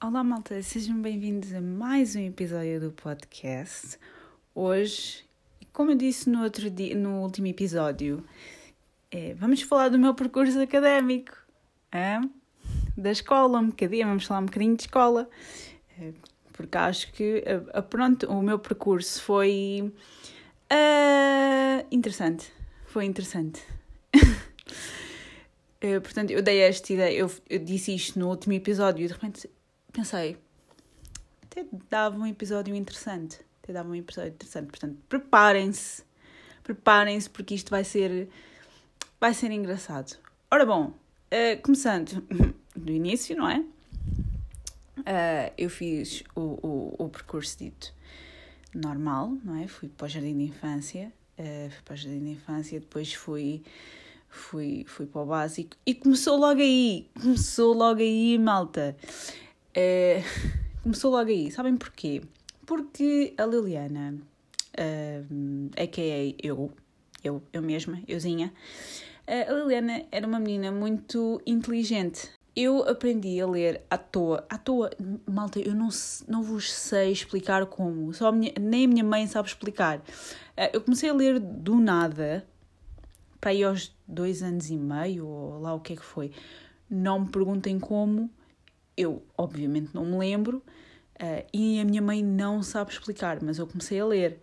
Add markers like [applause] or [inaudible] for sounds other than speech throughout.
Olá, malta, sejam bem-vindos a mais um episódio do podcast. Hoje, como eu disse no, outro dia, no último episódio, é, vamos falar do meu percurso académico, é? da escola, um bocadinho, vamos falar um bocadinho de escola, é, porque acho que a, a, pronto, o meu percurso foi uh, interessante. Foi interessante. [laughs] Portanto, eu dei esta ideia, eu, eu, disse isto no último episódio e de repente pensei, até dava um episódio interessante. Até dava um episódio interessante. Portanto, preparem-se. Preparem-se porque isto vai ser. Vai ser engraçado. Ora bom, uh, começando [laughs] do início, não é? Uh, eu fiz o, o, o percurso dito normal, não é? Fui para o jardim de infância. Uh, fui para o jardim de infância, depois fui fui, fui para o básico e começou logo aí, começou logo aí, malta. É, [laughs] começou logo aí, sabem porquê? Porque a Liliana, uh, a.k.a. eu, eu, eu mesma, euzinha, a Liliana era uma menina muito inteligente. Eu aprendi a ler à toa, à toa, malta, eu não, não vos sei explicar como, só a minha, nem a minha mãe sabe explicar. Uh, eu comecei a ler do nada, para aí aos dois anos e meio, ou lá o que é que foi. Não me perguntem como, eu obviamente não me lembro, uh, e a minha mãe não sabe explicar, mas eu comecei a ler.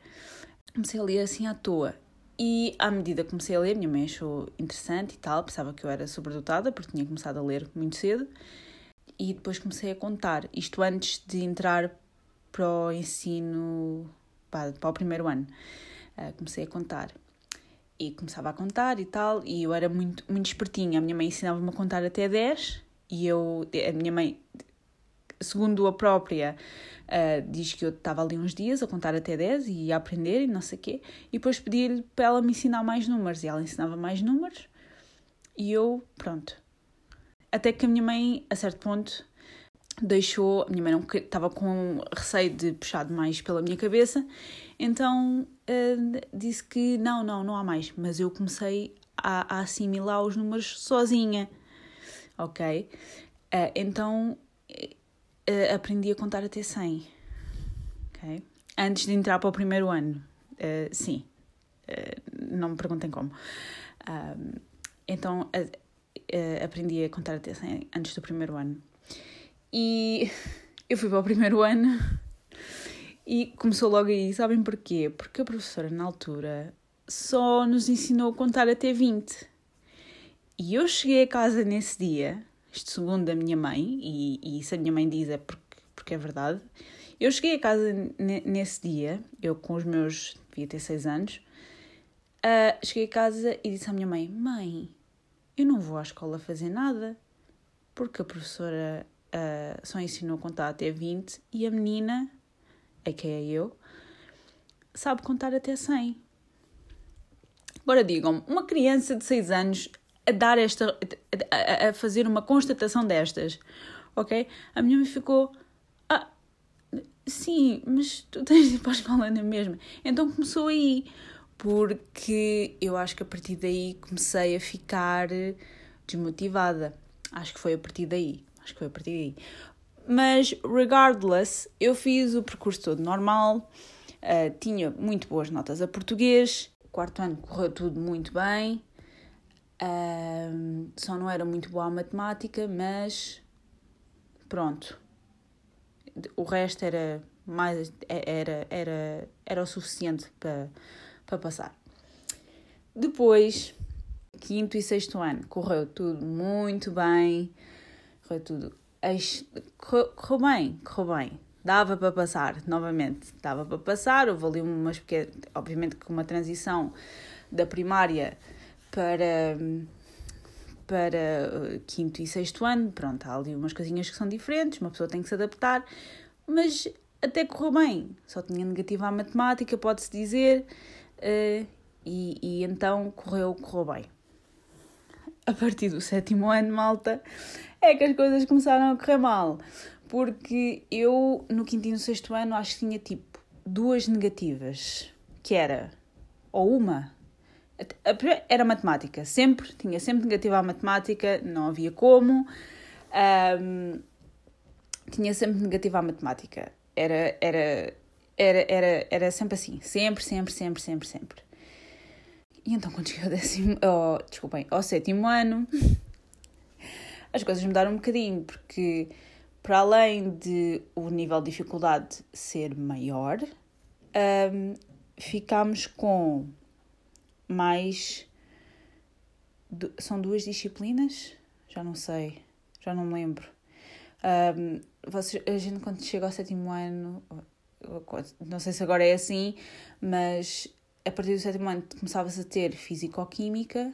Comecei a ler assim à toa. E à medida que comecei a ler, minha mãe achou interessante e tal, pensava que eu era sobredotada, porque tinha começado a ler muito cedo. E depois comecei a contar, isto antes de entrar para o ensino, para, para o primeiro ano. Uh, comecei a contar e começava a contar e tal, e eu era muito, muito espertinha. A minha mãe ensinava-me a contar até 10 e eu, a minha mãe, segundo a própria, uh, diz que eu estava ali uns dias a contar até 10 e ia aprender e não sei o quê, e depois pedi-lhe para ela me ensinar mais números, e ela ensinava mais números, e eu, pronto. Até que a minha mãe, a certo ponto, deixou, a minha mãe não estava com receio de puxar demais pela minha cabeça, então uh, disse que não, não, não há mais. Mas eu comecei a, a assimilar os números sozinha, ok? Uh, então uh, aprendi a contar até 100, ok? Antes de entrar para o primeiro ano, sim. não me perguntem como. então aprendi a contar até 100 antes do primeiro ano. E [laughs] eu fui para o primeiro ano e começou logo aí. Sabem porquê? Porque a professora, na altura, só nos ensinou a contar até 20. E eu cheguei a casa nesse dia, isto segundo a minha mãe, e, e isso a minha mãe diz é porque, porque é verdade. Eu cheguei a casa nesse dia, eu com os meus, devia ter 6 anos, uh, cheguei a casa e disse à minha mãe: Mãe, eu não vou à escola fazer nada, porque a professora uh, só ensinou a contar até 20 e a menina, a que é eu, sabe contar até 100. Agora digam-me, uma criança de 6 anos a dar esta, a, a, fazer uma constatação destas, ok? A minha mãe ficou, ah, sim, mas tu tens de ir para a escola na mesma. Então começou aí, porque eu acho que a partir daí comecei a ficar desmotivada. Acho que foi a partir daí. Acho que foi a partir daí. Mas, regardless, eu fiz o percurso todo normal, uh, tinha muito boas notas a português, quarto ano correu tudo muito bem, só não era muito boa a matemática, mas pronto. O resto era mais era era era o suficiente para para passar. Depois, quinto e sexto ano, correu tudo muito bem correu tudo. Correu, bem, correu bem. Dava para passar, novamente, dava para passar. Houve ali umas pequenas, obviamente, com uma transição da primária para, para uh, quinto e sexto ano. Pronto, há ali umas coisinhas que são diferentes, uma pessoa tem que se adaptar, mas até correu bem. Só tinha negativa à matemática, pode-se dizer, uh, e, e então correu, correu bem. A partir do sétimo ano, malta, é que as coisas começaram a correr mal. Porque eu, no quinto e no sexto ano, acho que tinha tipo duas negativas. Que era, ou uma, era matemática. Sempre, tinha sempre negativa à matemática, não havia como. Um, tinha sempre negativa à matemática. Era, era, era, era, era sempre assim. Sempre, sempre, sempre, sempre, sempre. E então quando cheguei ao décimo, [laughs] oh, desculpem, ao sétimo ano, [laughs] as coisas mudaram um bocadinho, porque para além de o nível de dificuldade ser maior, um, ficámos com mais. São duas disciplinas? Já não sei, já não me lembro. Um, vocês, a gente, quando chega ao sétimo ano, não sei se agora é assim, mas a partir do sétimo ano começavas a ter físico-química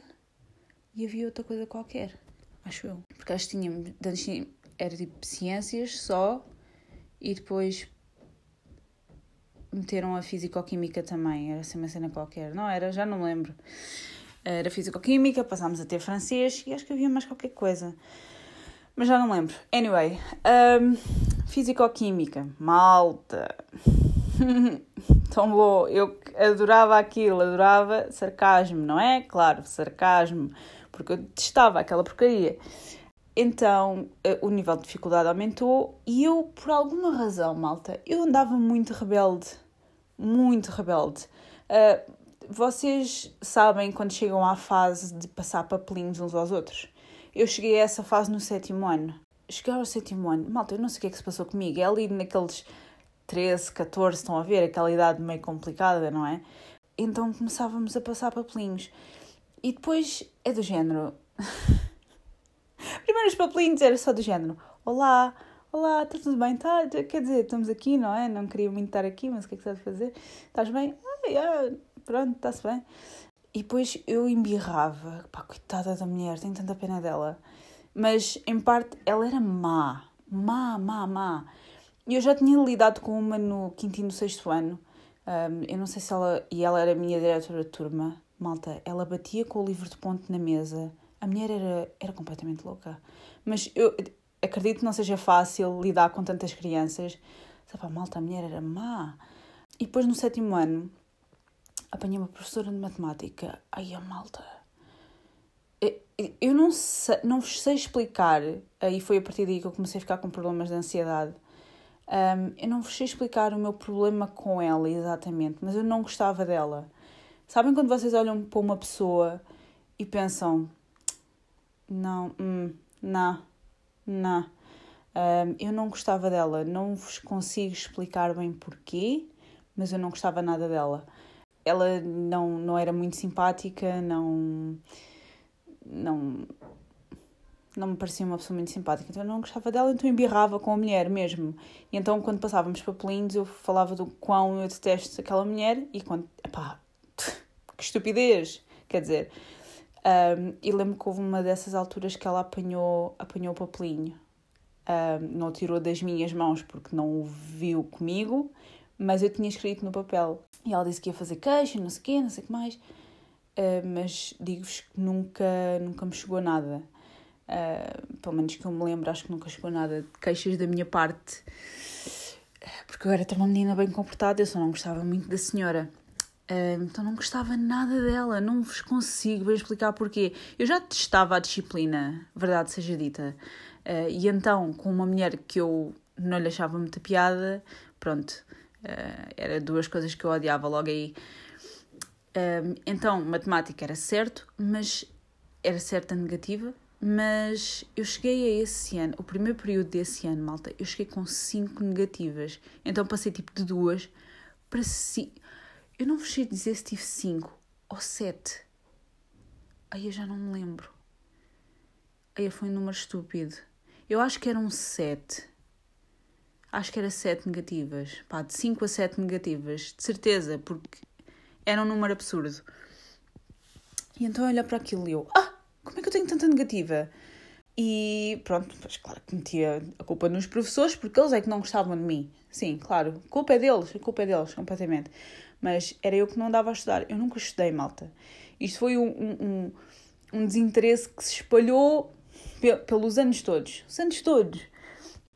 e havia outra coisa qualquer, acho eu. Porque acho que tínhamos, era tipo ciências só e depois meteram a físico-química também, era assim uma cena qualquer, não era? Já não me lembro. Era físico-química, passámos a ter francês e acho que havia mais qualquer coisa. Mas já não lembro. Anyway, um, físico-química, malta. [laughs] Tão bom, eu adorava aquilo, adorava sarcasmo, não é? Claro, sarcasmo, porque eu testava aquela porcaria. Então eh, o nível de dificuldade aumentou e eu, por alguma razão, malta, eu andava muito rebelde. Muito rebelde. Uh, vocês sabem quando chegam à fase de passar papelinhos uns aos outros? Eu cheguei a essa fase no sétimo ano. Cheguei ao sétimo ano, malta, eu não sei o que é que se passou comigo. É ali naqueles 13, 14, estão a ver? Aquela idade meio complicada, não é? Então começávamos a passar papelinhos. E depois é do género. [laughs] Primeiro os papelinhos era só do género: Olá, olá, está tudo bem? Tá, quer dizer, estamos aqui, não é? Não queria muito estar aqui, mas o que é que estás a fazer? Estás bem? Ah, yeah, pronto, está-se bem. E depois eu embirrava, pá, coitada da mulher, tenho tanta pena dela. Mas em parte ela era má, má, má, má. E eu já tinha lidado com uma no quinto e no sexto ano. Um, eu não sei se ela. E ela era a minha diretora de turma. Malta, ela batia com o livro de ponto na mesa. A mulher era, era completamente louca. Mas eu acredito que não seja fácil lidar com tantas crianças. Sabe, malta, a mulher era má. E depois no sétimo ano, apanhei uma professora de matemática. Ai, a malta. Eu não sei, não vos sei explicar. Aí foi a partir daí que eu comecei a ficar com problemas de ansiedade um, eu não vos sei explicar o meu problema com ela exatamente, mas eu não gostava dela. Sabem quando vocês olham para uma pessoa e pensam: não, hum, não, não. Um, eu não gostava dela, não vos consigo explicar bem porquê, mas eu não gostava nada dela. Ela não, não era muito simpática, não, não, não me parecia uma pessoa muito simpática, então eu não gostava dela, então embirrava com a mulher mesmo. E então quando passávamos papelinhos eu falava do quão eu detesto aquela mulher e quando, pá, [laughs] que estupidez, quer dizer. Um, e lembro que houve uma dessas alturas que ela apanhou, apanhou o papelinho. Um, não tirou das minhas mãos porque não o viu comigo, mas eu tinha escrito no papel. E ela disse que ia fazer queixa, não sei o quê, não sei o que mais. Uh, mas digo-vos que nunca, nunca me chegou nada. Uh, pelo menos que eu me lembro, acho que nunca chegou nada de queixas da minha parte, porque eu era uma menina bem comportada, eu só não gostava muito da senhora. Uh, então não gostava nada dela, não vos consigo bem explicar porquê. Eu já testava a disciplina, verdade seja dita, uh, e então com uma mulher que eu não lhe achava muita piada, pronto, era duas coisas que eu odiava logo aí. então, matemática era certo, mas era certa negativa, mas eu cheguei a esse ano, o primeiro período desse ano, malta, eu cheguei com 5 negativas. Então passei tipo de duas para 5. Eu não vos sei dizer se tive 5 ou 7. Aí eu já não me lembro. Aí foi um número estúpido. Eu acho que eram 7. Acho que era 7 negativas. Pá, de 5 a 7 negativas. De certeza, porque era um número absurdo. E então eu olho para aquilo e eu. Ah! como é que eu tenho tanta negativa? E pronto, pois claro que metia a culpa nos professores porque eles é que não gostavam de mim. Sim, claro, a culpa é deles, a culpa é deles, completamente. Mas era eu que não andava a estudar. Eu nunca estudei, malta. Isto foi um, um, um desinteresse que se espalhou pe pelos anos todos. Os anos todos.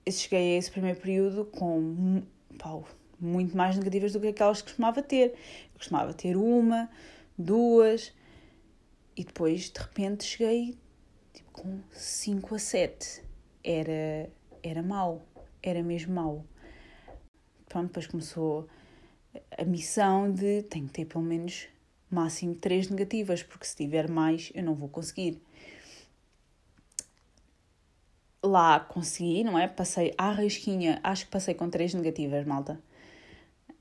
Eu cheguei a esse primeiro período com pau, muito mais negativas do que aquelas que costumava ter. Eu costumava ter uma, duas, e depois, de repente, cheguei tipo, com 5 a 7. Era, era mau. era mesmo mau. Pronto, depois começou a missão de tenho que ter pelo menos máximo três negativas, porque se tiver mais eu não vou conseguir. Lá consegui, não é? Passei à rasquinha, acho que passei com três negativas, malta.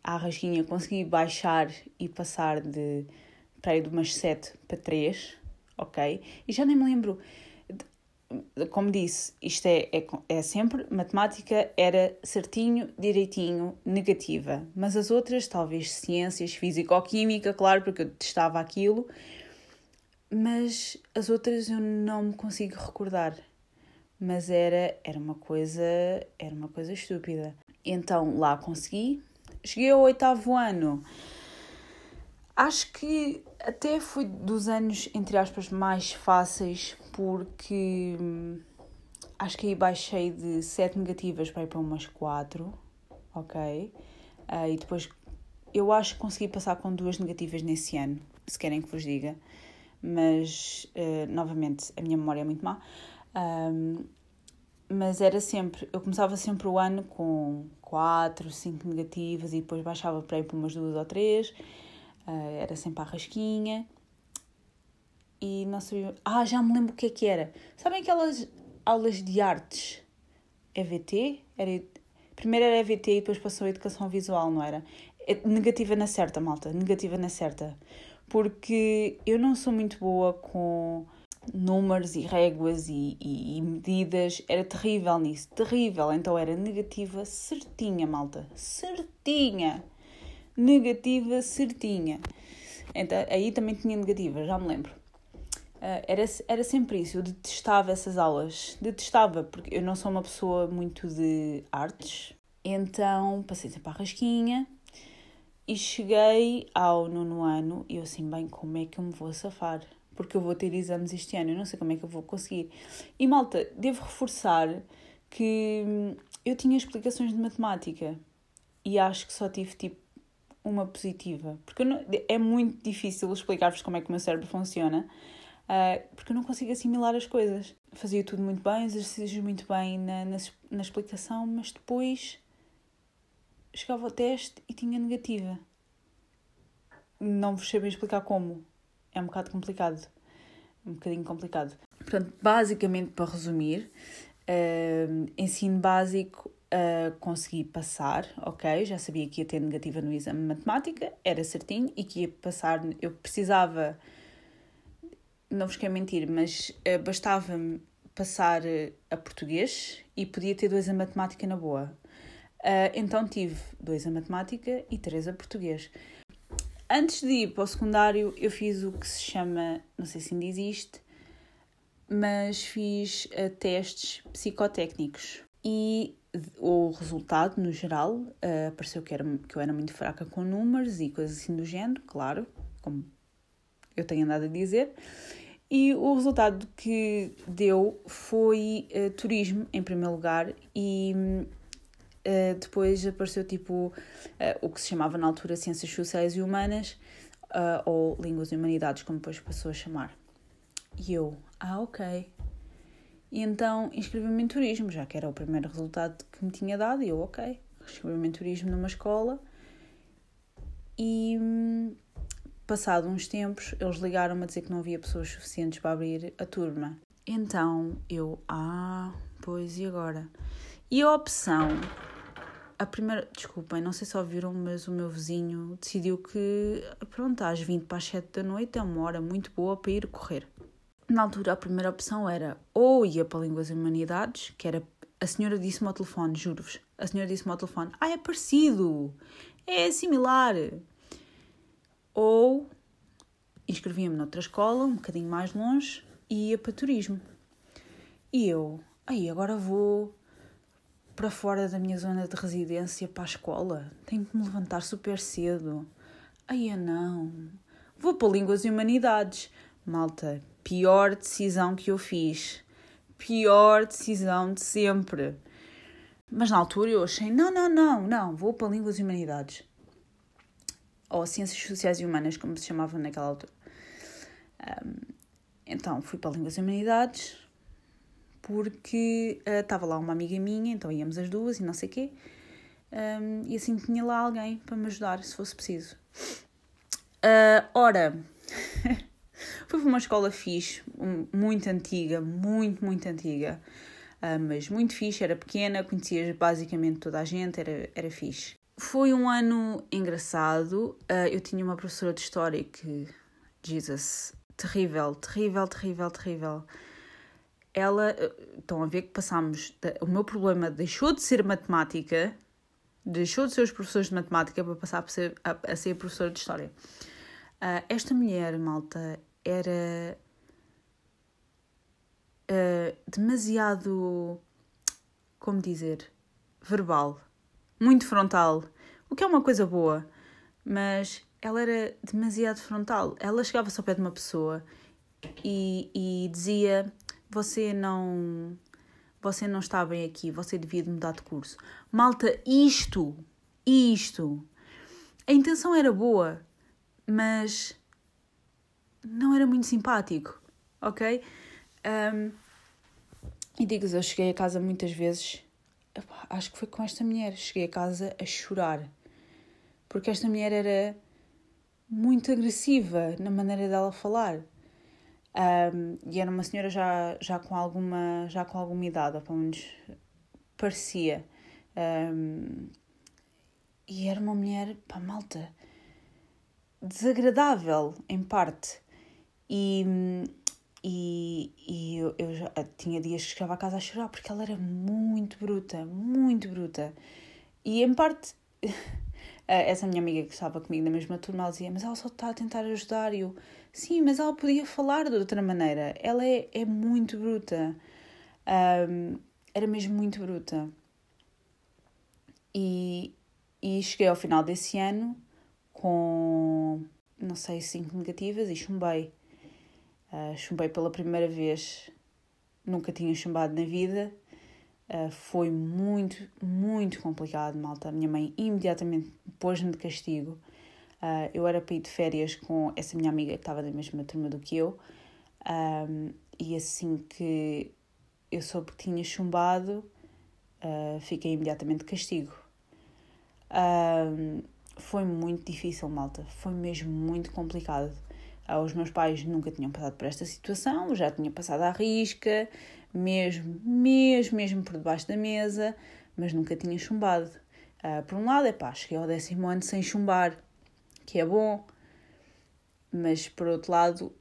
À rasquinha consegui baixar e passar de de umas sete para três, ok? E já nem me lembro como disse, isto é, é, é, sempre, matemática era certinho, direitinho, negativa. Mas as outras, talvez ciências, físico-química, claro, porque eu testava aquilo. Mas as outras eu não me consigo recordar. Mas era, era uma coisa, era uma coisa estúpida. Então lá consegui. Cheguei ao oitavo ano. Acho que até foi dos anos, entre aspas, mais fáceis porque hum, acho que aí baixei de 7 negativas para ir para umas 4, ok? Uh, e depois eu acho que consegui passar com duas negativas nesse ano, se querem que vos diga, mas uh, novamente a minha memória é muito má. Um, mas era sempre, eu começava sempre o ano com 4, 5 negativas e depois baixava para ir para umas duas ou três, uh, era sempre a rasquinha e não sabia. Ah, já me lembro o que é que era. Sabem aquelas aulas de artes? EVT? Era... Primeiro era EVT e depois passou a educação visual, não era? É negativa na certa, malta. Negativa na certa. Porque eu não sou muito boa com números e réguas e, e, e, medidas. Era terrível nisso. Terrível. Então era negativa certinha, malta. Certinha. Negativa certinha. Então, aí também tinha negativa, já me lembro. Uh, era, era sempre isso, eu detestava essas aulas, detestava, porque eu não sou uma pessoa muito de artes, então passei sempre à rasquinha e cheguei ao nono ano e eu assim, bem, como é que eu me vou safar? Porque eu vou ter exames este ano, eu não sei como é que eu vou conseguir. E malta, devo reforçar que hum, eu tinha explicações de matemática e acho que só tive tipo uma positiva, porque não, é muito difícil explicar-vos como é que o meu cérebro funciona porque eu não consigo assimilar as coisas. Fazia tudo muito bem, exercícios muito bem na, na, na explicação, mas depois chegava ao teste e tinha negativa. Não vos sei bem explicar como. É um bocado complicado. Um bocadinho complicado. Portanto, basicamente, para resumir, uh, ensino básico uh, consegui passar, ok? Já sabia que ia ter negativa no exame de matemática, era certinho, e que ia passar. Eu precisava não vos quero mentir, mas uh, bastava-me passar uh, a português e podia ter dois a matemática na boa. Uh, então tive dois a matemática e três a português. Antes de ir para o secundário, eu fiz o que se chama, não sei se ainda existe, mas fiz testes psicotécnicos. E o resultado, no geral, pareceu que, era, que eu era muito fraca com números e coisas assim do género, claro, como eu tenho nada a dizer. E o resultado que deu foi uh, turismo, em primeiro lugar, e uh, depois apareceu tipo uh, o que se chamava na altura Ciências Sociais e Humanas, ou Línguas e Humanidades, como depois passou a chamar. E eu, ah, ok. E então inscrevi-me em turismo, já que era o primeiro resultado que me tinha dado, e eu, ok. Inscrevi-me em turismo numa escola e hum, Passado uns tempos, eles ligaram-me a dizer que não havia pessoas suficientes para abrir a turma. Então eu, ah, pois e agora? E a opção, a primeira, desculpem, não sei se ouviram, mas o meu vizinho decidiu que, pronto, às 20 para as 7 da noite é uma hora muito boa para ir correr. Na altura, a primeira opção era ou ia para Línguas e Humanidades, que era. A senhora disse-me ao telefone, juro-vos. A senhora disse-me ao telefone: Ah, é parecido! É similar! Ou inscrevia-me noutra escola, um bocadinho mais longe, e ia para turismo. E eu, aí agora vou para fora da minha zona de residência para a escola, tenho que me levantar super cedo. Aí eu não, vou para Línguas e Humanidades. Malta, pior decisão que eu fiz. Pior decisão de sempre. Mas na altura eu achei, não, não, não, não, vou para Línguas e Humanidades ou Ciências Sociais e Humanas, como se chamava naquela altura. Um, então fui para Línguas e Humanidades, porque uh, estava lá uma amiga minha, então íamos as duas e não sei o quê. Um, e assim tinha lá alguém para me ajudar se fosse preciso. Uh, ora, [laughs] foi para uma escola fixe, muito antiga, muito, muito antiga, uh, mas muito fixe, era pequena, conhecias basicamente toda a gente, era, era fixe. Foi um ano engraçado, uh, eu tinha uma professora de História que, Jesus, terrível, terrível, terrível, terrível. Ela, estão a ver que passámos, o meu problema deixou de ser matemática, deixou de ser os professores de matemática para passar a ser, a, a ser professora de história. Uh, esta mulher, malta, era uh, demasiado, como dizer, verbal, muito frontal, o que é uma coisa boa, mas ela era demasiado frontal. Ela chegava-se ao pé de uma pessoa e, e dizia você não você não está bem aqui, você devia mudar de curso. Malta, isto, isto. A intenção era boa, mas não era muito simpático, ok? Um, e digo eu cheguei a casa muitas vezes, acho que foi com esta mulher, cheguei a casa a chorar, porque esta mulher era muito agressiva na maneira dela falar. Um, e era uma senhora já, já, com alguma, já com alguma idade, ou pelo menos parecia. Um, e era uma mulher, pá, malta, desagradável, em parte. E, e, e eu, eu já, tinha dias que chegava a casa a chorar porque ela era muito bruta, muito bruta. E em parte, [laughs] essa minha amiga que estava comigo na mesma turma, ela dizia: Mas ela só está a tentar ajudar. E eu, Sim, mas ela podia falar de outra maneira. Ela é, é muito bruta. Um, era mesmo muito bruta. E, e cheguei ao final desse ano com, não sei, cinco negativas e chumbei. Uh, chumbei pela primeira vez. Nunca tinha chumbado na vida. Uh, foi muito, muito complicado, malta. A minha mãe imediatamente pôs-me de castigo. Uh, eu era para ir de férias com essa minha amiga que estava na mesma turma do que eu, um, e assim que eu soube que tinha chumbado, uh, fiquei imediatamente de castigo. Um, foi muito difícil, malta, foi mesmo muito complicado. Uh, os meus pais nunca tinham passado por esta situação, já tinha passado à risca, mesmo, mesmo, mesmo por debaixo da mesa, mas nunca tinha chumbado. Uh, por um lado, é pá, cheguei ao décimo ano sem chumbar, que é bom, mas por outro lado,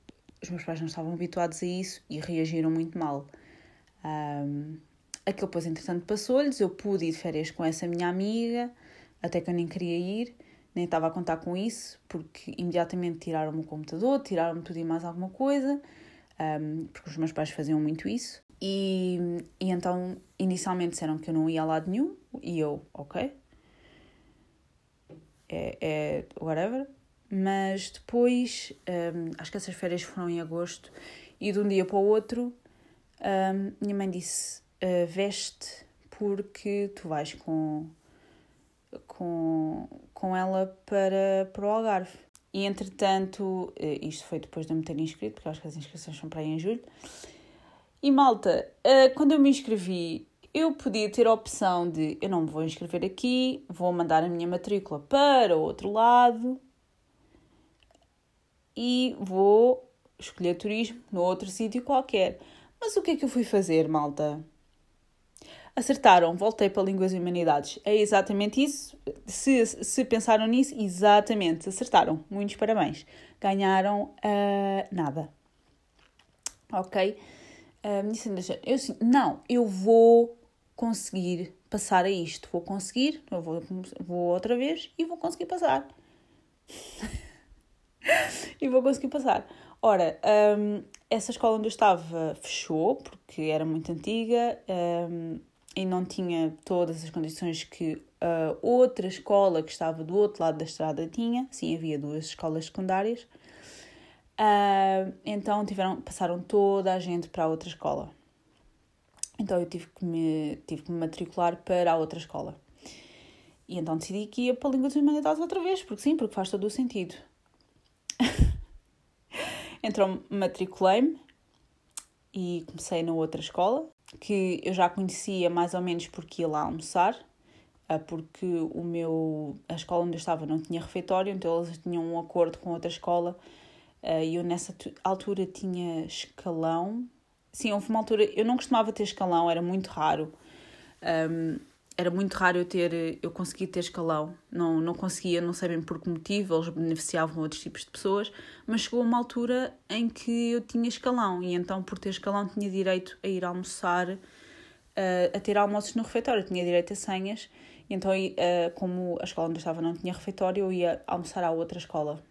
os meus pais não estavam habituados a isso e reagiram muito mal. Um, aquilo entretanto, passou-lhes. Eu pude ir de férias com essa minha amiga, até que eu nem queria ir, nem estava a contar com isso, porque imediatamente tiraram-me o computador, tiraram-me tudo e mais alguma coisa, um, porque os meus pais faziam muito isso. E, e então, inicialmente disseram que eu não ia a lado nenhum, e eu, ok, é, é whatever. Mas depois, um, acho que essas férias foram em agosto, e de um dia para o outro, um, minha mãe disse: uh, veste porque tu vais com, com, com ela para, para o Algarve. E entretanto, uh, isto foi depois de eu me ter inscrito, porque acho que as inscrições são para aí em julho. E malta, uh, quando eu me inscrevi, eu podia ter a opção de eu não me vou inscrever aqui, vou mandar a minha matrícula para o outro lado e vou escolher turismo no outro sítio qualquer. Mas o que é que eu fui fazer, malta? Acertaram, voltei para Línguas e Humanidades. É exatamente isso. Se, se pensaram nisso, exatamente, acertaram. Muitos parabéns. Ganharam uh, nada. Ok? Uh, eu, não, eu vou conseguir passar a isto. Vou conseguir, eu vou, vou outra vez e vou conseguir passar. [laughs] e vou conseguir passar. Ora, um, essa escola onde eu estava fechou porque era muito antiga um, e não tinha todas as condições que a outra escola que estava do outro lado da estrada tinha. Sim, havia duas escolas secundárias. Uh, então tiveram, passaram toda a gente para a outra escola. Então eu tive que me, tive que me matricular para a outra escola. E então decidi que ia para a Língua das Humanidades outra vez, porque sim, porque faz todo o sentido. [laughs] então matriculei-me e comecei na outra escola. Que eu já conhecia mais ou menos porque ia lá almoçar, uh, porque o meu, a escola onde eu estava não tinha refeitório, então eles tinham um acordo com outra escola uh, e eu nessa altura tinha escalão. Sim, houve uma altura, eu não costumava ter escalão, era muito raro. Um, era muito raro eu ter, eu conseguir ter escalão. Não, não conseguia, não sei bem por que motivo, eles beneficiavam outros tipos de pessoas, mas chegou uma altura em que eu tinha escalão e então por ter escalão tinha direito a ir almoçar, uh, a ter almoços no refeitório, tinha direito a senhas. E então, uh, como a escola onde eu estava não tinha refeitório, eu ia almoçar à outra escola.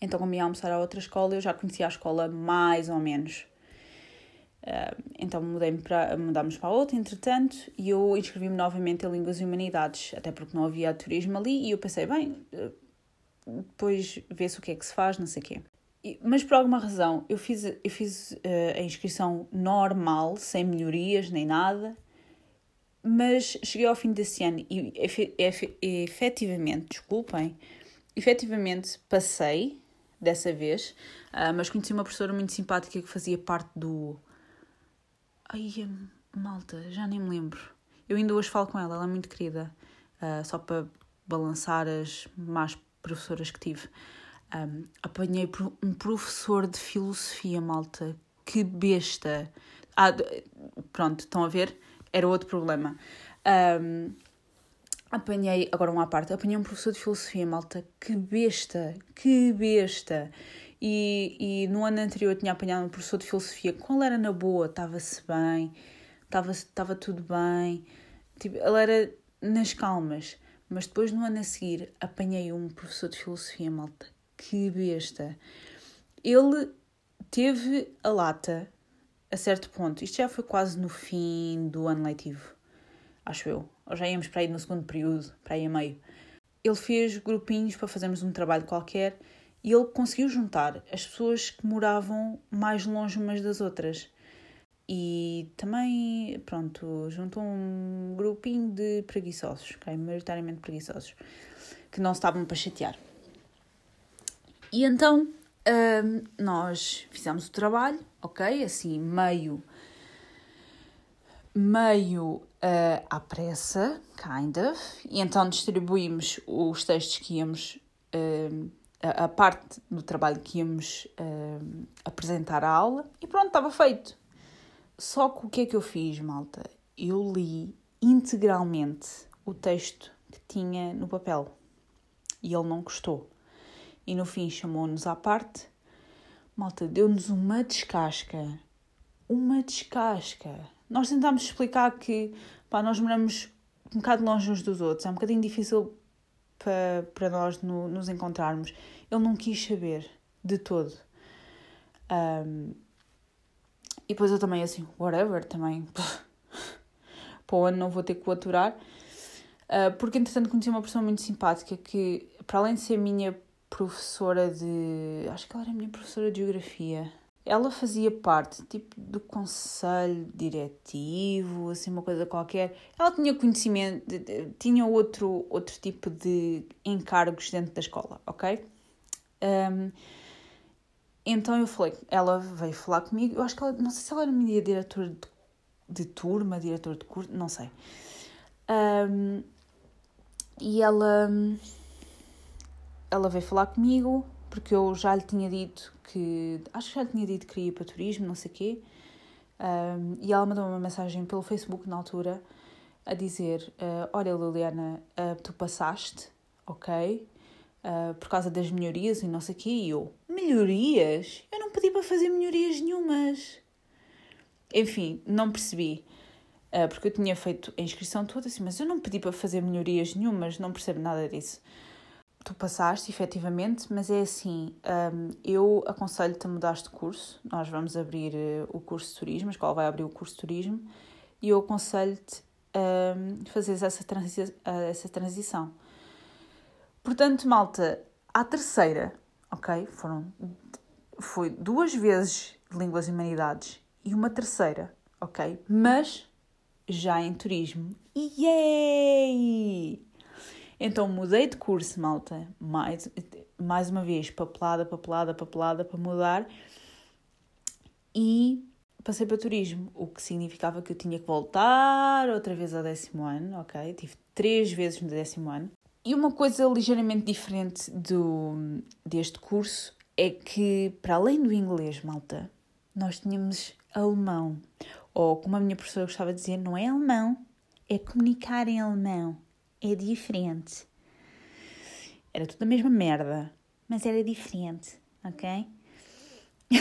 Então, como ia almoçar à outra escola, eu já conhecia a escola mais ou menos. Uh, então mudei para, mudámos para outra, entretanto, e eu inscrevi-me novamente em Línguas e Humanidades, até porque não havia turismo ali, e eu pensei, bem, uh, depois vê-se o que é que se faz, não sei o quê. E, mas por alguma razão, eu fiz, eu fiz uh, a inscrição normal, sem melhorias nem nada, mas cheguei ao fim desse ano e efe, efe, efetivamente, desculpem, efetivamente passei dessa vez, mas conheci uma professora muito simpática que fazia parte do Ai, malta, já nem me lembro. Eu ainda hoje falo com ela, ela é muito querida. Uh, só para balançar as más professoras que tive. Um, apanhei um professor de filosofia, malta. Que besta. Ah, pronto, estão a ver? Era outro problema. Um, apanhei, agora uma à parte, apanhei um professor de filosofia, malta. Que besta, que besta. E, e no ano anterior tinha apanhado um professor de filosofia, ele era na boa, estava-se bem, estava tudo bem, tipo, ele era nas calmas. Mas depois no ano a seguir apanhei um professor de filosofia, malta, que besta. Ele teve a lata a certo ponto, isto já foi quase no fim do ano letivo, acho eu, ou já íamos para aí no segundo período, para aí a meio. Ele fez grupinhos para fazermos um trabalho qualquer e ele conseguiu juntar as pessoas que moravam mais longe umas das outras. E também, pronto, juntou um grupinho de preguiçosos, okay? maioritariamente preguiçosos, que não estavam para chatear. E então hum, nós fizemos o trabalho, ok? Assim, meio. meio uh, à pressa, kind of. E então distribuímos os textos que íamos. Uh, a, parte do trabalho que íamos uh, apresentar à aula e pronto, estava feito. Só que o que é que eu fiz, malta? Eu li integralmente o texto que tinha no papel e ele não gostou. E no fim chamou-nos à parte. Malta, deu-nos uma descasca. Uma descasca. Nós tentámos explicar que pá, nós moramos um bocado longe uns dos outros. É um bocadinho difícil para, para nós no, nos encontrarmos. Ele não quis saber de todo. Um, e depois eu também, assim, whatever, também. para o ano não vou ter que o aturar. Uh, porque, entretanto, conheci uma pessoa muito simpática que, para além de ser minha professora de. Acho que ela era minha professora de Geografia ela fazia parte tipo do conselho diretivo, assim uma coisa qualquer. Ela tinha conhecimento, tinha outro outro tipo de encargos dentro da escola, ok? Um, então eu falei, ela veio falar comigo. Eu acho que ela, não sei se ela era minha diretora de, de turma, diretora de curso, não sei. Um, e ela ela veio falar comigo porque eu já lhe tinha dito que. Acho que já lhe tinha dito que queria ir para turismo, não sei o quê. Um, e ela mandou uma mensagem pelo Facebook na altura a dizer: uh, Olha, Liliana, uh, tu passaste, ok? Uh, por causa das melhorias e não sei o quê. E eu: Melhorias? Eu não pedi para fazer melhorias nenhumas. Enfim, não percebi. porque eu tinha feito a inscrição toda assim, mas eu não pedi para fazer melhorias nenhumas, não percebo nada disso tu passaste, efetivamente, mas é assim, um, eu aconselho-te a mudar de curso. Nós vamos abrir uh, o curso de turismo, a escola vai abrir o curso de turismo, e eu aconselho-te a um, fazer essa, transi uh, essa transição. Portanto, malta, a terceira, ok? Foram, foi duas vezes de Línguas e Humanidades e uma terceira, ok? Mas já em turismo. Yay! Então mudei de curso, malta, mais, mais uma vez, papelada, papelada, papelada para mudar. E passei para turismo, o que significava que eu tinha que voltar outra vez ao décimo ano, ok? Tive três vezes no décimo ano. E uma coisa ligeiramente diferente do, deste curso é que, para além do inglês, malta, nós tínhamos alemão. Ou, como a minha professora gostava de dizer, não é alemão, é comunicar em alemão. É diferente. Era tudo a mesma merda, mas era diferente, ok? [laughs]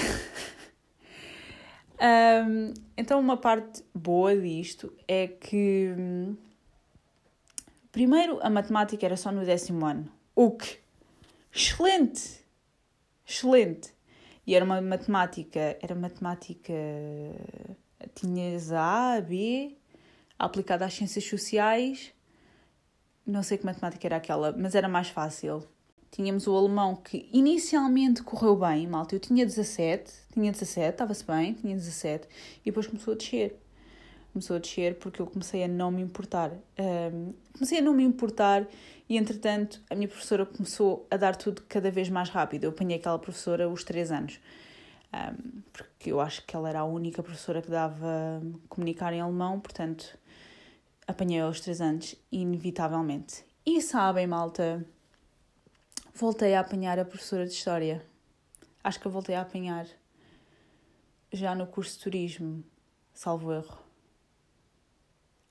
um, então, uma parte boa disto é que, primeiro, a matemática era só no décimo ano, o que, excelente, excelente. E era uma matemática, era matemática, tinhas a A, a B, aplicada às ciências sociais, não sei que matemática era aquela, mas era mais fácil. Tínhamos o alemão que inicialmente correu bem, malta. Eu tinha 17, tinha 17, estava-se bem, tinha 17, e depois começou a descer. Começou a descer porque eu comecei a não me importar. Um, comecei a não me importar e, entretanto, a minha professora começou a dar tudo cada vez mais rápido. Eu apanhei aquela professora os 3 anos. Um, porque eu acho que ela era a única professora que dava comunicar em alemão, portanto, apanhei aos 3 anos, inevitavelmente. E sabem, malta, voltei a apanhar a professora de História. Acho que eu voltei a apanhar já no curso de turismo, salvo erro.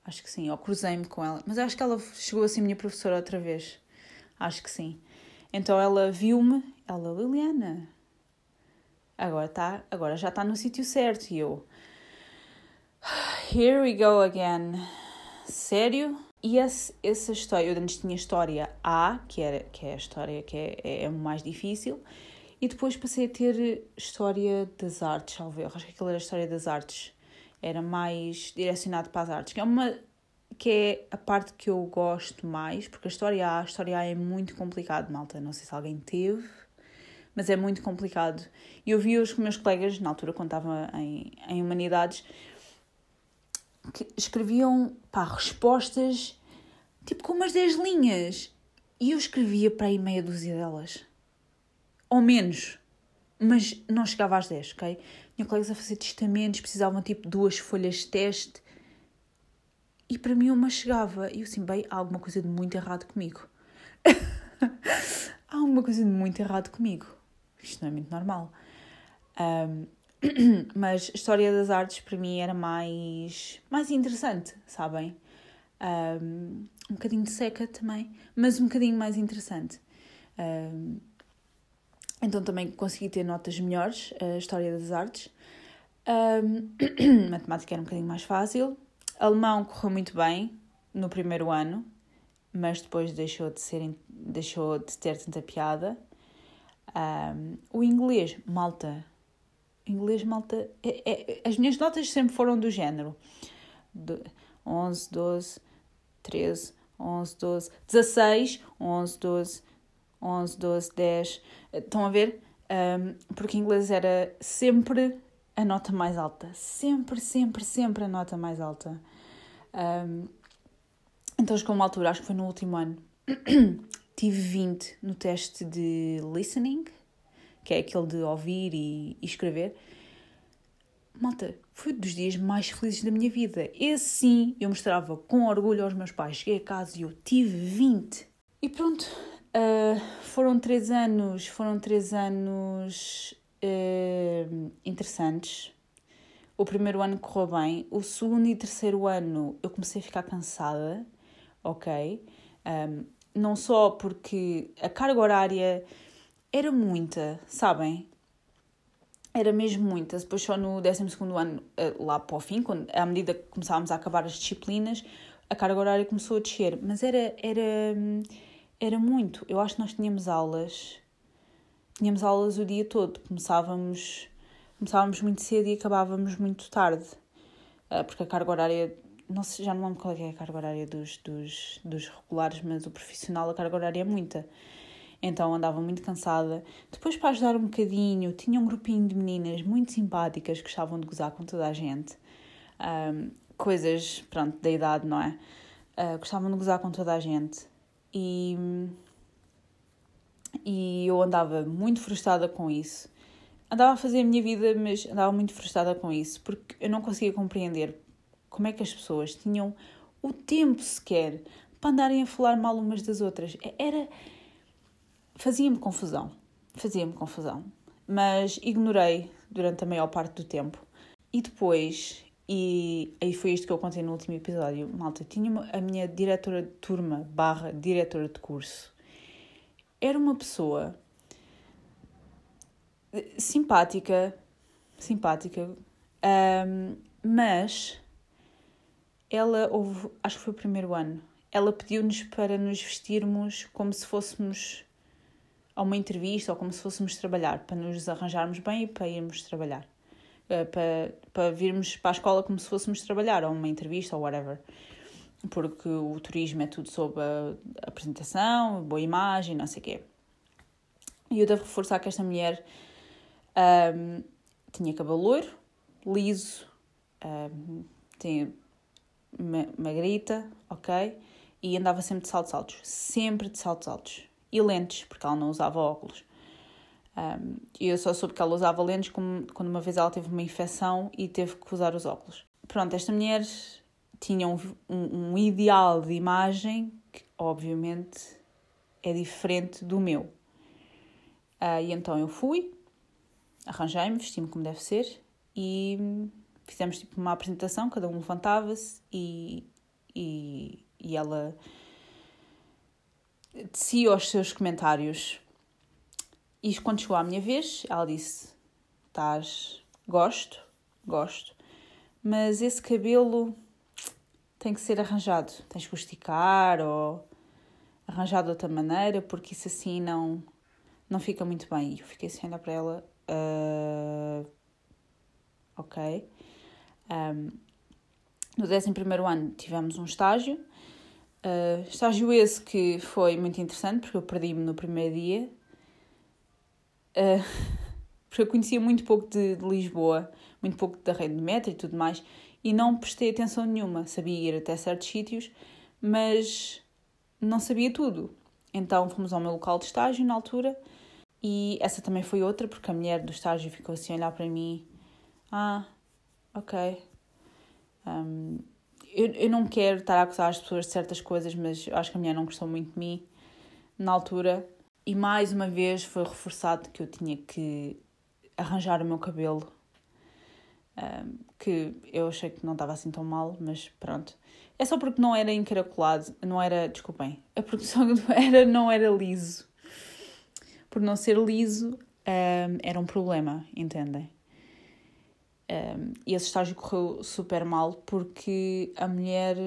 Acho que sim, ou cruzei-me com ela. Mas acho que ela chegou a ser minha professora outra vez. Acho que sim. Então ela viu-me, ela, Liliana, agora, tá, agora já está no sítio certo. E eu, here we go again. Sério? E esse, essa história, eu antes tinha história A, que, era, que é a história que é, é, é mais difícil, e depois passei a ter história das artes, salve Acho que aquilo era a história das artes. Era mais direcionado para as artes, que é uma que é a parte que eu gosto mais, porque a história A, a história A é muito complicado, malta. Não sei se alguém teve, mas é muito complicado. E eu vi os meus colegas, na altura, quando estava em, em Humanidades, que escreviam pá, respostas tipo com umas 10 linhas. E eu escrevia para aí meia dúzia delas. Ou menos. Mas não chegava às 10, ok? Tinha colegas a fazer testamentos, precisavam tipo duas folhas de teste. E para mim uma chegava. E eu assim, bem, há alguma coisa de muito errado comigo. [laughs] há alguma coisa de muito errado comigo. Isto não é muito normal. Um, [clears throat] mas história das artes para mim era mais, mais interessante, sabem? Um, um bocadinho seca também, mas um bocadinho mais interessante. Um, então também consegui ter notas melhores, a história das artes. Um, [clears throat] matemática era um bocadinho mais fácil. Alemão correu muito bem no primeiro ano, mas depois deixou de, ser, deixou de ter tanta piada. Um, o inglês, malta, inglês, malta. É, é, as minhas notas sempre foram do género: de 11, 12, 13, 11, 12, 16, 11, 12, 11, 12, 10. Estão a ver? Um, porque inglês era sempre a nota mais alta. Sempre, sempre, sempre a nota mais alta. Um, então chegou uma altura, acho que foi no último ano, [coughs] tive 20 no teste de listening que é aquele de ouvir e, e escrever. Malta, foi dos dias mais felizes da minha vida. Esse sim, eu mostrava com orgulho aos meus pais. Cheguei a casa e eu tive 20. E pronto, uh, foram três anos, foram três anos uh, interessantes. O primeiro ano correu bem. O segundo e terceiro ano eu comecei a ficar cansada, ok? Um, não só porque a carga horária era muita, sabem? Era mesmo muita. Depois, só no 12 ano, eh, lá para o fim, quando, à medida que começávamos a acabar as disciplinas, a carga horária começou a descer. Mas era, era, era muito. Eu acho que nós tínhamos aulas, tínhamos aulas o dia todo. Começávamos, começávamos muito cedo e acabávamos muito tarde. Eh, porque a carga horária não sei, já não lembro qual é, é a carga horária dos, dos, dos regulares, mas o profissional, a carga horária é muita então andava muito cansada. Depois, para ajudar um bocadinho, tinha um grupinho de meninas muito simpáticas que gostavam de gozar com toda a gente. Um, coisas, pronto, da idade, não é? Uh, gostavam de gozar com toda a gente. E, e eu andava muito frustrada com isso. andava a fazer a minha vida, mas andava muito frustrada com isso, porque eu não conseguia compreender como é que as pessoas tinham o tempo sequer para andarem a falar mal umas das outras. Era. Fazia-me confusão. Fazia-me confusão. Mas ignorei durante a maior parte do tempo. E depois, e aí foi isto que eu contei no último episódio, malta, tinha a minha diretora de turma barra diretora de curso. Era uma pessoa simpática, simpática, um, mas ela houve, acho que foi o primeiro ano, ela pediu-nos para nos vestirmos como se fôssemos a uma entrevista ou como se fôssemos trabalhar, para nos arranjarmos bem e para irmos trabalhar. Uh, para, para virmos para a escola como se fôssemos trabalhar, ou uma entrevista ou whatever. Porque o turismo é tudo sobre a apresentação, boa imagem, não sei o quê. E eu devo reforçar que esta mulher um, tinha cabelo loiro, liso, um, tinha magrita, ok? E andava sempre de saltos altos, sempre de saltos altos. E lentes, porque ela não usava óculos. Um, eu só soube que ela usava lentes quando uma vez ela teve uma infecção e teve que usar os óculos. Pronto, esta mulher tinha um, um, um ideal de imagem que, obviamente, é diferente do meu. Uh, e então eu fui, arranjei-me, vesti-me como deve ser e fizemos tipo uma apresentação, cada um levantava-se e, e, e ela tecia os seus comentários. E quando chegou à minha vez, ela disse: Estás. Gosto, gosto, mas esse cabelo tem que ser arranjado. Tens que esticar ou arranjar de outra maneira, porque isso assim não, não fica muito bem. E eu fiquei assim a olhar para ela Uh, ok. Um, no 11 ano tivemos um estágio. Uh, estágio esse que foi muito interessante porque eu perdi-me no primeiro dia. Uh, [laughs] porque eu conhecia muito pouco de, de, Lisboa, muito pouco da rede de metro e tudo mais, e não prestei atenção nenhuma. Sabia ir até certos sítios, mas não sabia tudo. Então fomos ao meu local de estágio na altura e essa também foi outra, porque a mulher do estágio ficou assim a olhar para mim. Ah, ok. Um, eu, eu não quero estar a acusar as pessoas de certas coisas, mas acho que a mulher não gostou muito de mim na altura. E mais uma vez foi reforçado que eu tinha que arranjar o meu cabelo. Um, que eu achei que não estava assim tão mal, mas pronto. É só porque não era encaracolado, não era, desculpem, a produção [laughs] era, não era liso por não ser liso, um, era um problema, entendem? E esse estágio correu super mal porque a mulher.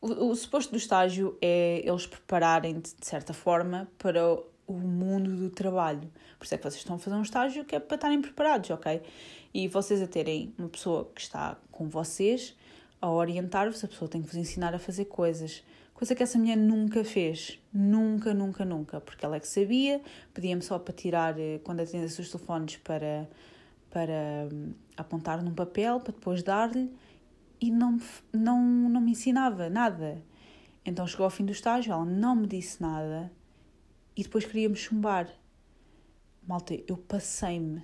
O, o suposto do estágio é eles prepararem-te de certa forma para o mundo do trabalho. Por isso é que vocês estão a fazer um estágio que é para estarem preparados, ok? E vocês a terem uma pessoa que está com vocês a orientar-vos, a pessoa tem que vos ensinar a fazer coisas. Coisa que essa mulher nunca fez. Nunca, nunca, nunca. Porque ela é que sabia, pedia-me só para tirar, eh, quando atendesse os telefones, para, para hum, apontar num papel, para depois dar-lhe, e não, não, não me ensinava nada. Então chegou ao fim do estágio, ela não me disse nada, e depois queria-me chumbar. Malta, eu passei-me,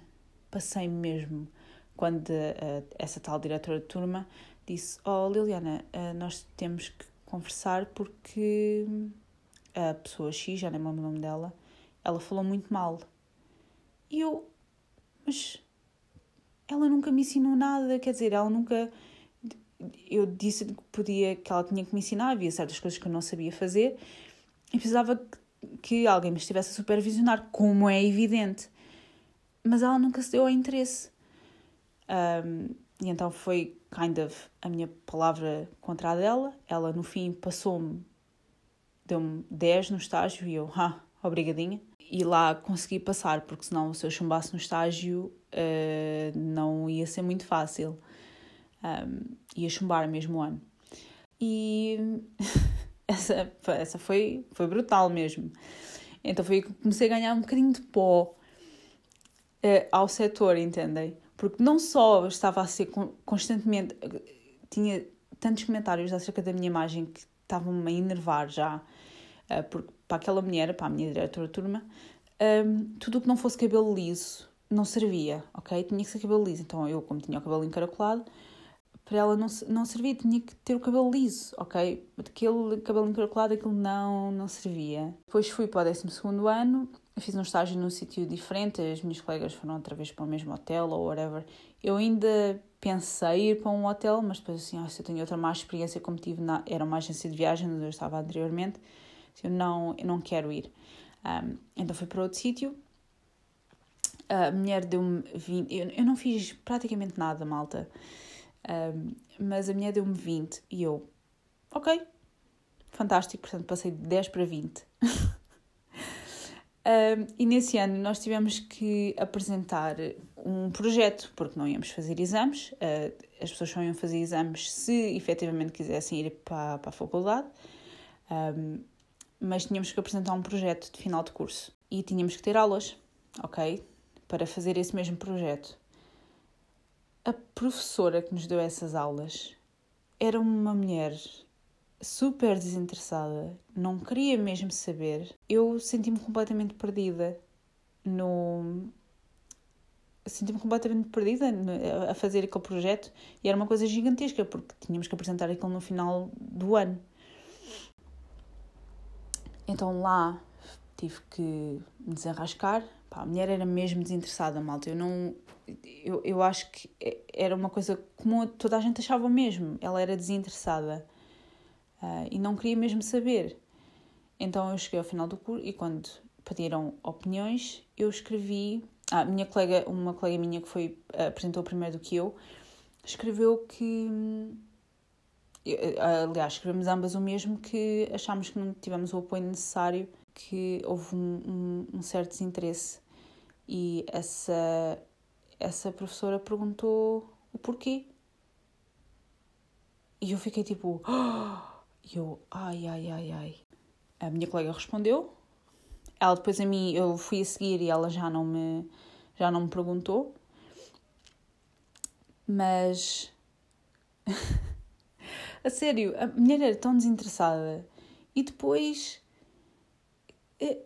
passei-me mesmo, quando uh, essa tal diretora de turma disse: Oh, Liliana, uh, nós temos que conversar porque a pessoa X, já nem lembro o nome dela, ela falou muito mal. E eu, mas ela nunca me ensinou nada, quer dizer, ela nunca. Eu disse que podia, que ela tinha que me ensinar, havia certas coisas que eu não sabia fazer e precisava que alguém me estivesse a supervisionar, como é evidente. Mas ela nunca se deu ao interesse. Um, e então foi kind of a minha palavra contra a dela. Ela no fim passou-me, deu-me 10 no estágio e eu, ah, obrigadinha. E lá consegui passar, porque senão se eu chumbasse no estágio uh, não ia ser muito fácil. Um, ia chumbar mesmo ano. E [laughs] essa, essa foi, foi brutal mesmo. Então foi que comecei a ganhar um bocadinho de pó uh, ao setor, entendem? Porque não só estava a ser constantemente. tinha tantos comentários acerca da minha imagem que estavam-me a enervar já. Uh, porque para aquela mulher, para a minha diretora de turma, um, tudo o que não fosse cabelo liso não servia, ok? Tinha que ser cabelo liso. Então eu, como tinha o cabelo encaracolado, para ela não, não servia, tinha que ter o cabelo liso, ok? Aquele cabelo encaracolado, aquilo não, não servia. Depois fui para o 12 ano, fiz um estágio num sítio diferente, as minhas colegas foram outra vez para o mesmo hotel ou whatever. Eu ainda pensei ir para um hotel, mas depois assim, ah, se eu tenho outra má experiência como tive na, era uma agência de viagem onde eu estava anteriormente, eu não, eu não quero ir. Um, então fui para outro sítio. A mulher deu-me 20. Eu, eu não fiz praticamente nada, malta. Um, mas a mulher deu-me 20 e eu, ok, fantástico, portanto passei de 10 para 20. Um, [laughs] e nesse ano nós tivemos que apresentar um projeto, porque não íamos fazer exames, uh, as pessoas só iam fazer exames se efetivamente quisessem ir para, para a faculdade, um, mas tínhamos que apresentar um projeto de final de curso e tínhamos que ter aulas, ok? Para fazer esse mesmo projeto. A professora que nos deu essas aulas era uma mulher super desinteressada, não queria mesmo saber, eu senti-me completamente perdida no. Senti-me completamente perdida a fazer aquele projeto e era uma coisa gigantesca porque tínhamos que apresentar aquilo no final do ano. Então lá tive que me desenrascar. Pá, a mulher era mesmo desinteressada, malta. Eu não. Eu, eu acho que era uma coisa como toda a gente achava mesmo. Ela era desinteressada uh, e não queria mesmo saber. Então eu cheguei ao final do curso e quando pediram opiniões, eu escrevi. Ah, minha colega, uma colega minha que foi apresentou primeiro do que eu, escreveu que. Aliás, escrevemos ambas o mesmo, que achámos que não tivemos o apoio necessário, que houve um, um, um certo desinteresse. E essa, essa professora perguntou o porquê. E eu fiquei tipo. Oh! [gasps] E eu, ai, ai, ai, ai. A minha colega respondeu. Ela depois a mim, eu fui a seguir e ela já não me, já não me perguntou. Mas. [laughs] a sério, a mulher era tão desinteressada. E depois. Eh,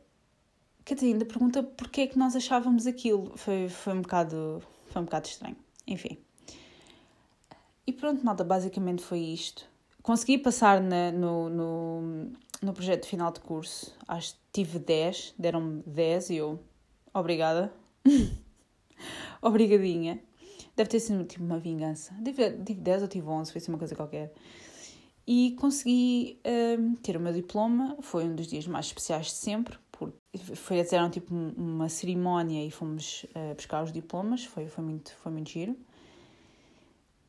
Catarina pergunta porque é que nós achávamos aquilo. Foi, foi, um bocado, foi um bocado estranho. Enfim. E pronto, malta, basicamente foi isto consegui passar na, no, no, no projeto final de curso. Acho que tive 10, deram-me 10 e eu, obrigada. [laughs] Obrigadinha. Deve ter sido tipo uma vingança. Tive, tive 10 ou tive 11, foi assim uma coisa qualquer. E consegui um, ter o meu diploma. Foi um dos dias mais especiais de sempre, porque foi, fizeram tipo uma cerimónia e fomos uh, buscar os diplomas. Foi, foi, muito, foi muito giro.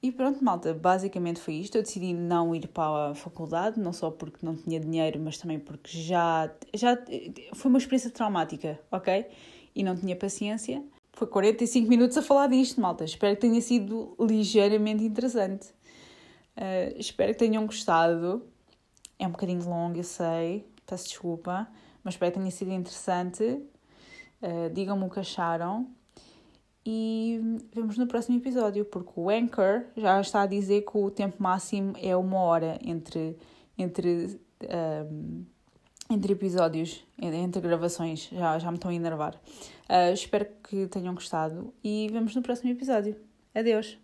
E pronto, malta, basicamente foi isto. Eu decidi não ir para a faculdade, não só porque não tinha dinheiro, mas também porque já, já foi uma experiência traumática, ok? E não tinha paciência. Foi 45 minutos a falar disto, malta. Espero que tenha sido ligeiramente interessante. Uh, espero que tenham gostado. É um bocadinho longo, eu sei, peço desculpa, mas espero que tenha sido interessante. Uh, Digam-me o que acharam e vemos no próximo episódio, porque o Anchor já está a dizer que o tempo máximo é uma hora entre, entre, um, entre episódios, entre gravações. Já, já me estão a enervar. Uh, espero que tenham gostado e vemos no próximo episódio. Adeus!